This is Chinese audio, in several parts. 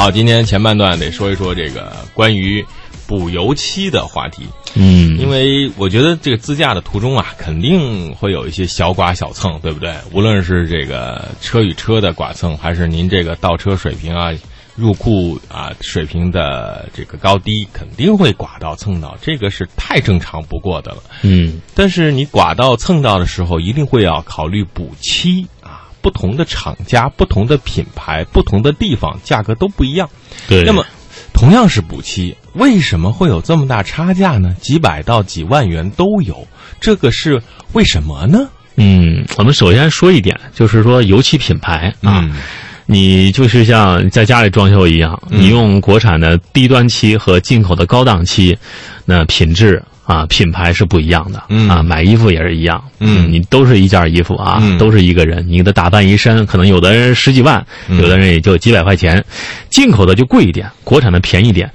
好，今天前半段得说一说这个关于补油漆的话题。嗯，因为我觉得这个自驾的途中啊，肯定会有一些小剐小蹭，对不对？无论是这个车与车的剐蹭，还是您这个倒车水平啊、入库啊水平的这个高低，肯定会剐到蹭到，这个是太正常不过的了。嗯，但是你剐到蹭到的时候，一定会要考虑补漆啊，不同的厂家、不同的品牌、不同的地方，价格都不一样。对。那么，同样是补漆，为什么会有这么大差价呢？几百到几万元都有，这个是为什么呢？嗯，我们首先说一点，就是说油漆品牌啊，嗯你就是像在家里装修一样，嗯你用国产的低端漆和进口的高档漆，那品质啊品牌是不一样的。嗯啊，买衣服也是一样。嗯你都是一件衣服啊，嗯都是一个人，你给他打扮一身，可能有的人十几万，嗯有的人也就几百块钱，进口的就贵一点，国产的便宜点。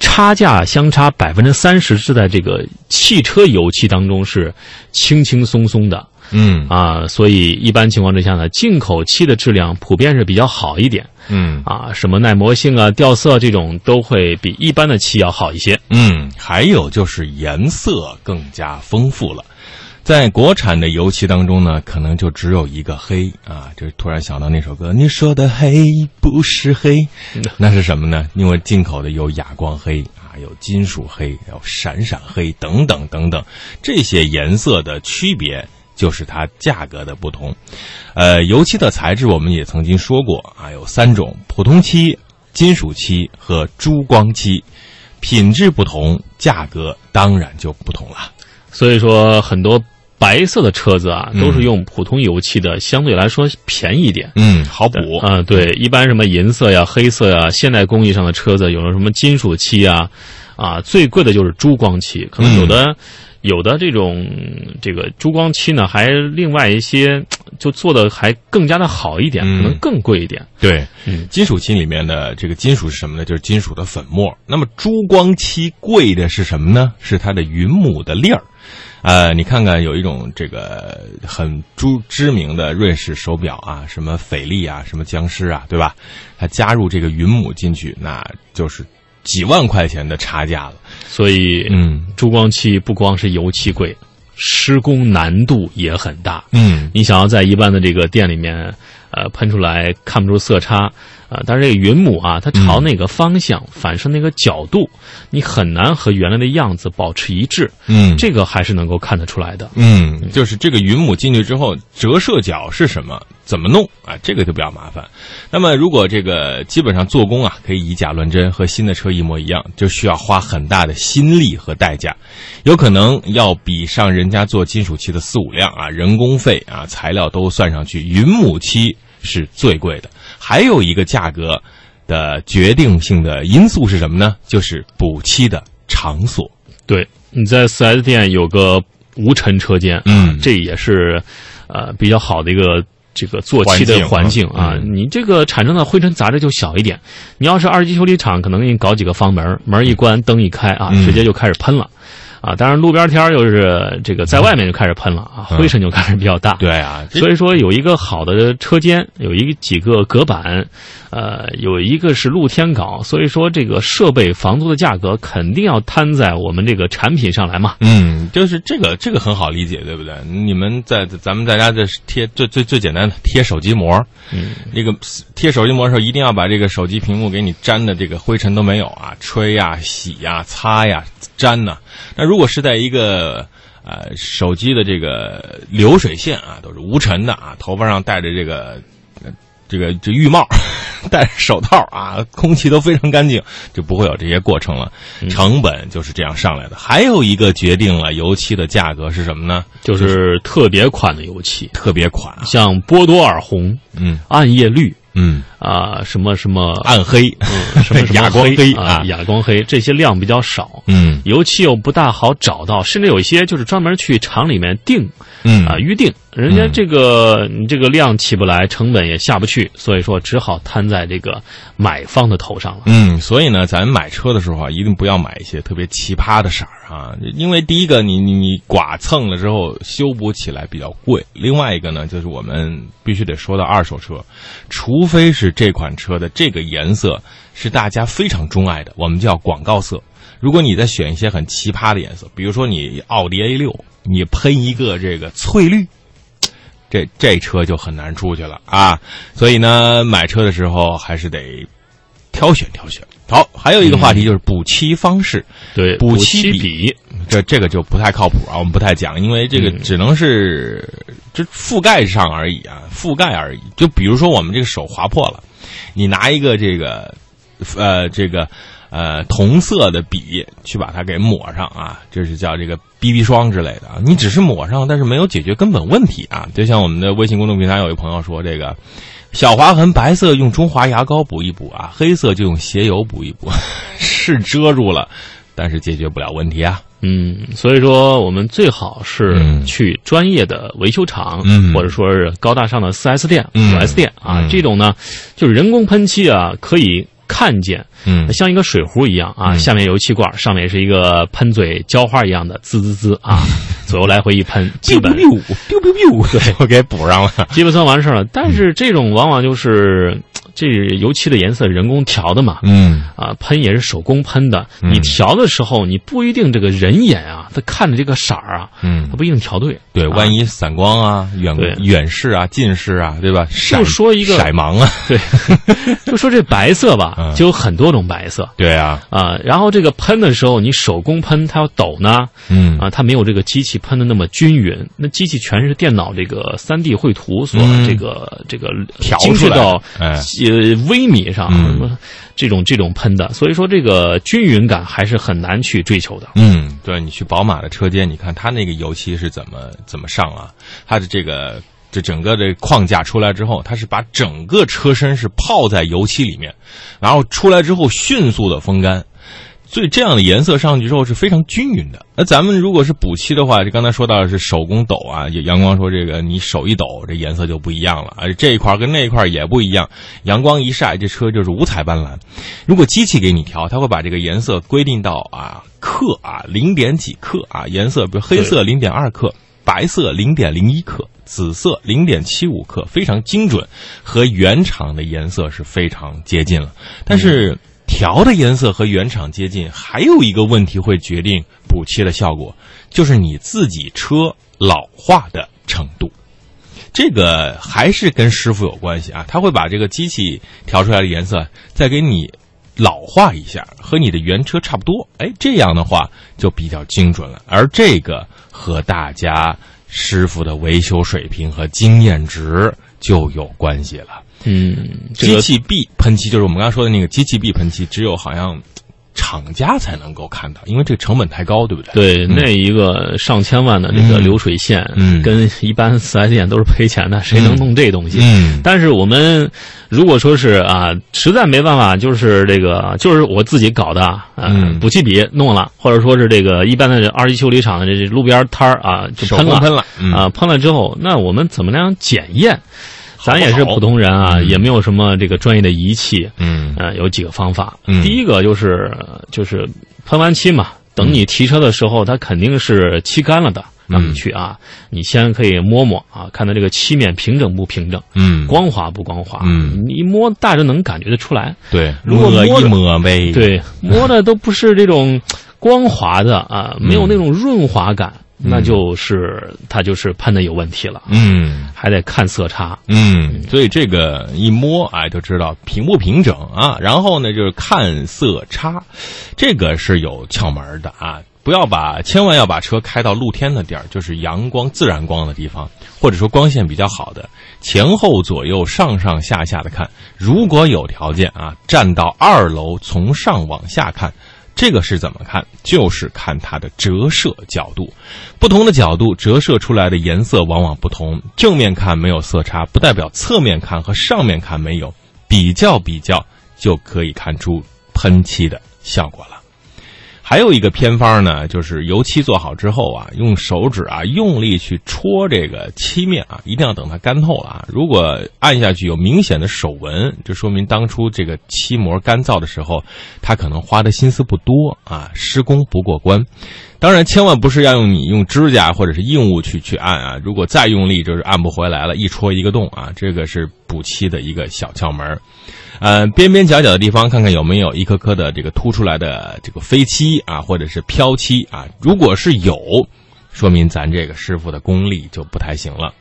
差价相差百分之三十是在这个汽车油漆当中是轻轻松松的，嗯啊，所以一般情况之下呢，进口漆的质量普遍是比较好一点嗯啊，什么耐磨性啊、掉色这种都会比一般的漆要好一些。嗯，还有就是颜色更加丰富了。在国产的油漆当中呢，可能就只有一个黑啊，这突然想到那首歌，你说的黑不是黑，那是什么呢？因为进口的有哑光黑啊，有金属黑，有闪闪黑等等等等，这些颜色的区别就是它价格的不同。呃，油漆的材质我们也曾经说过啊，有三种：普通漆、金属漆和珠光漆。品质不同，价格当然就不同了。所以说，很多白色的车子啊，嗯都是用普通油漆的，相对来说便宜一点。嗯，好补啊、对，一般什么银色呀、黑色呀，现代工艺上的车子有了什么金属漆啊，啊，最贵的就是珠光漆，可能有的、有的这种这个珠光漆呢，还另外一些就做的还更加的好一点，嗯可能更贵一点。对，嗯金属漆里面的这个金属是什么呢？就是金属的粉末。那么珠光漆贵的是什么呢？是它的云母的粒儿。呃，你看看有一种这个很知知名的瑞士手表啊，什么斐丽啊，什么江诗啊，对吧？它加入这个云母进去，那就是几万块钱的差价了。所以，嗯珠光漆不光是油漆贵，施工难度也很大。嗯你想要在一般的这个店里面，呃，喷出来看不出色差，呃，但是这个云母啊，它朝那个方向、反射那个角度，你很难和原来的样子保持一致，嗯这个还是能够看得出来的。嗯，就是这个云母进去之后，折射角是什么？怎么弄啊？这个就比较麻烦。那么，如果这个基本上做工啊，可以以假乱真，和新的车一模一样，就需要花很大的心力和代价，有可能要比上人家做金属漆的四五辆啊，人工费啊，材料都算上去，云母漆是最贵的。还有一个价格的决定性的因素是什么呢？就是补漆的场所。对，你在 4S 店有个无尘车间，嗯这也是呃比较好的一个。这个做漆的环境啊，嗯你这个产生的灰尘杂质就小一点。你要是二级修理厂，可能给你搞几个方门，门一关，灯一开啊，嗯直接就开始喷了。啊，当然路边天儿又是这个在外面就开始喷了啊，嗯灰尘就开始比较大。对啊，所以说有一个好的车间，有一几个隔板，呃，有一个是露天搞，所以说这个设备房租的价格肯定要摊在我们这个产品上来嘛。嗯，就是这个这个很好理解，对不对？你们在咱们在家这贴最最最简单的贴手机膜，嗯，那个贴手机膜的时候，一定要把这个手机屏幕给你粘的这个灰尘都没有啊，吹呀、洗呀、擦呀、粘呐、那如果是在一个呃手机的这个流水线啊，都是无尘的啊，头发上戴着这个。呃这个这浴帽，戴着手套啊，空气都非常干净，就不会有这些过程了。成本就是这样上来的。还有一个决定了油漆的价格是什么呢？就是特别款的油漆，特别款啊，像波多尔红、嗯暗夜绿嗯，啊、什么什么暗黑，嗯什么什么 哑光黑啊，哑光黑这些量比较少。嗯油漆又不大好找到，甚至有一些就是专门去厂里面订嗯啊预定，人家这个你这个量起不来，成本也下不去，所以说只好摊在这个买方的头上了。嗯，所以呢，咱买车的时候啊，一定不要买一些特别奇葩的色儿啊，因为第一个你你你剐蹭了之后修补起来比较贵，另外一个呢，就是我们必须得说到二手车，除非是这款车的这个颜色是大家非常钟爱的，我们叫广告色。如果你再选一些很奇葩的颜色，比如说你奥迪 A 六，你喷一个这个翠绿，这这车就很难出去了啊。所以呢，买车的时候还是得挑选挑选。好，还有一个话题就是补漆方式，对，补漆笔，这这个就不太靠谱啊，我们不太讲，因为这个只能是这覆盖上而已啊，覆盖而已。就比如说我们这个手划破了，你拿一个这个呃这个呃同色的笔去把它给抹上啊，这是叫这个 BB 霜之类的啊。你只是抹上，但是没有解决根本问题啊。就像我们的微信公众平台有一朋友说这个。小划痕白色用中华牙膏补一补啊，黑色就用鞋油补一补，是遮住了，但是解决不了问题啊。嗯，所以说我们最好是去专业的维修厂，或者说是高大上的四 S 店、五 S 店啊，这种呢就是人工喷漆啊，可以看见。嗯，像一个水壶一样啊，下面油漆罐，上面是一个喷嘴浇花一样的，滋滋滋啊，左右来回一喷，基本 biu biu biu，对，我给补上了，基本算完事儿了。但是这种往往就是。这油漆的颜色人工调的嘛，嗯，啊，喷也是手工喷的。你调的时候，你不一定这个人眼啊，他看着这个色儿啊，嗯，他不一定调对。对，万一散光啊、远远视啊、近视啊，对吧？就说一个色盲啊，对，就说这白色吧，就有很多种白色。对啊，啊，然后这个喷的时候，你手工喷它要抖呢，嗯，啊，它没有这个机器喷的那么均匀。那机器全是电脑这个三 D 绘图所这个这个调出来到，呃，微米上什么这种这种喷的，所以说这个均匀感还是很难去追求的。嗯，对你去宝马的车间，你看它那个油漆是怎么怎么上啊？它的这个这整个的框架出来之后，它是把整个车身是泡在油漆里面，然后出来之后迅速的风干。所以这样的颜色上去之后是非常均匀的。那咱们如果是补漆的话，就刚才说到的是手工抖啊，阳光说这个你手一抖，这颜色就不一样了。而且这一块跟那一块也不一样，阳光一晒，这车就是五彩斑斓。如果机器给你调，它会把这个颜色规定到啊克啊零点几克啊颜色，比如黑色零点二克，白色零点零一克，紫色零点七五克，非常精准，和原厂的颜色是非常接近了。但是。调的颜色和原厂接近，还有一个问题会决定补漆的效果，就是你自己车老化的程度。这个还是跟师傅有关系啊，他会把这个机器调出来的颜色再给你老化一下，和你的原车差不多。哎，这样的话就比较精准了。而这个和大家师傅的维修水平和经验值就有关系了。嗯，机器臂喷漆就是我们刚才说的那个机器臂喷漆，只有好像厂家才能够看到，因为这个成本太高，对不对？对，那一个上千万的这个流水线，嗯，跟一般四 S 店都是赔钱的，谁能弄这东西？嗯，但是我们如果说是啊，实在没办法，就是这个就是我自己搞的，嗯，补漆笔弄了，或者说是这个一般的二级修理厂的这路边摊儿啊，就喷了喷了啊，喷了之后，那我们怎么样检验？咱也是普通人啊，也没有什么这个专业的仪器。嗯，呃，有几个方法。嗯，第一个就是就是喷完漆嘛，等你提车的时候，它肯定是漆干了的，让你去啊，你先可以摸摸啊，看它这个漆面平整不平整，嗯，光滑不光滑，嗯，你一摸大致能感觉得出来。对，如果摸一摸呗，对，摸的都不是这种光滑的啊，没有那种润滑感。那就是它就是喷的有问题了，嗯，还得看色差，嗯，所以这个一摸哎就知道平不平整啊。然后呢就是看色差，这个是有窍门的啊，不要把千万要把车开到露天的地儿，就是阳光自然光的地方，或者说光线比较好的，前后左右上上下下的看。如果有条件啊，站到二楼从上往下看。这个是怎么看？就是看它的折射角度，不同的角度折射出来的颜色往往不同。正面看没有色差，不代表侧面看和上面看没有。比较比较，就可以看出喷漆的效果了。还有一个偏方呢，就是油漆做好之后啊，用手指啊用力去戳这个漆面啊，一定要等它干透了啊。如果按下去有明显的手纹，就说明当初这个漆膜干燥的时候，它可能花的心思不多啊，施工不过关。当然，千万不是要用你用指甲或者是硬物去去按啊，如果再用力就是按不回来了，一戳一个洞啊，这个是。补漆的一个小窍门。呃，边边角角的地方看看有没有一颗颗的这个凸出来的这个飞漆啊，或者是飘漆啊。如果是有，说明咱这个师傅的功力就不太行了。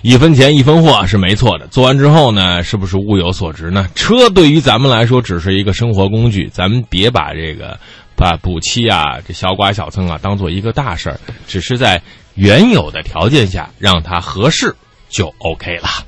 一分钱一分货是没错的，做完之后呢，是不是物有所值呢？车对于咱们来说只是一个生活工具，咱们别把这个把补漆啊、这小刮小蹭啊当做一个大事儿，只是在原有的条件下让它合适就 OK 了。